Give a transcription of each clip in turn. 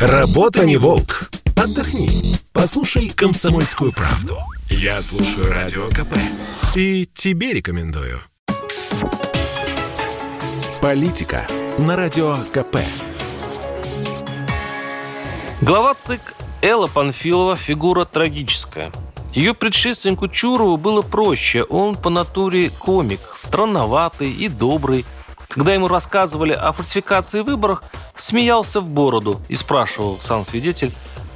Работа не волк. Отдохни. Послушай комсомольскую правду. Я слушаю радио КП. И тебе рекомендую. Политика на радио КП. Глава ЦИК Элла Панфилова фигура трагическая. Ее предшественнику Чурову было проще. Он по натуре комик, странноватый и добрый. Когда ему рассказывали о фальсификации выборах, смеялся в бороду и спрашивал сам свидетель,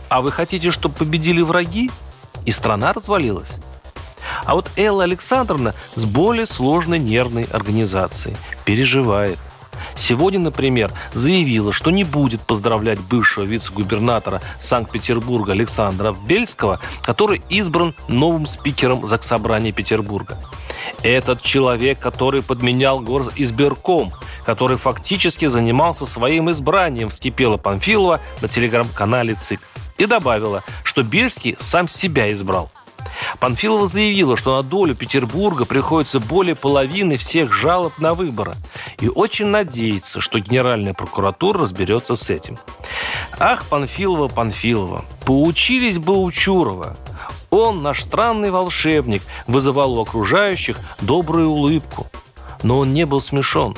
а вы хотите, чтобы победили враги? И страна развалилась. А вот Элла Александровна с более сложной нервной организацией переживает. Сегодня, например, заявила, что не будет поздравлять бывшего вице-губернатора Санкт-Петербурга Александра Бельского, который избран новым спикером Заксобрания Петербурга. Этот человек, который подменял избирком, который фактически занимался своим избранием, вскипела Панфилова на телеграм-канале ЦИК. И добавила, что Бельский сам себя избрал. Панфилова заявила, что на долю Петербурга приходится более половины всех жалоб на выборы. И очень надеется, что Генеральная прокуратура разберется с этим. Ах, Панфилова, Панфилова, поучились бы у Чурова. Он, наш странный волшебник, вызывал у окружающих добрую улыбку. Но он не был смешон.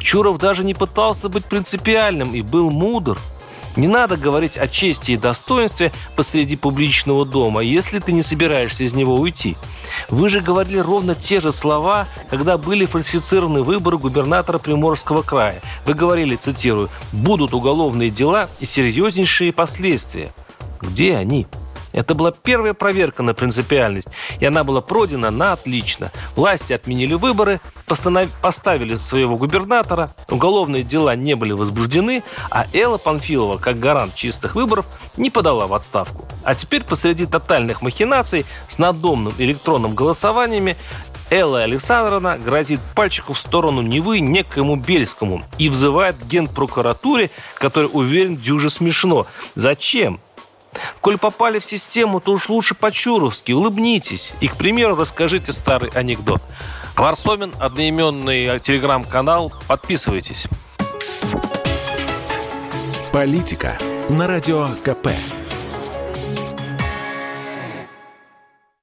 Чуров даже не пытался быть принципиальным и был мудр – не надо говорить о чести и достоинстве посреди публичного дома, если ты не собираешься из него уйти. Вы же говорили ровно те же слова, когда были фальсифицированы выборы губернатора Приморского края. Вы говорили, цитирую, «будут уголовные дела и серьезнейшие последствия». Где они? Это была первая проверка на принципиальность, и она была пройдена на отлично. Власти отменили выборы, постанов... поставили своего губернатора, уголовные дела не были возбуждены, а Элла Панфилова, как гарант чистых выборов, не подала в отставку. А теперь посреди тотальных махинаций с надомным электронным голосованиями Элла Александровна грозит пальчику в сторону Невы некоему Бельскому и взывает к генпрокуратуре, который уверен дюже смешно. Зачем? Коль попали в систему, то уж лучше по-чуровски, улыбнитесь. И, к примеру, расскажите старый анекдот. Варсомин, одноименный телеграм-канал. Подписывайтесь. Политика на радио КП.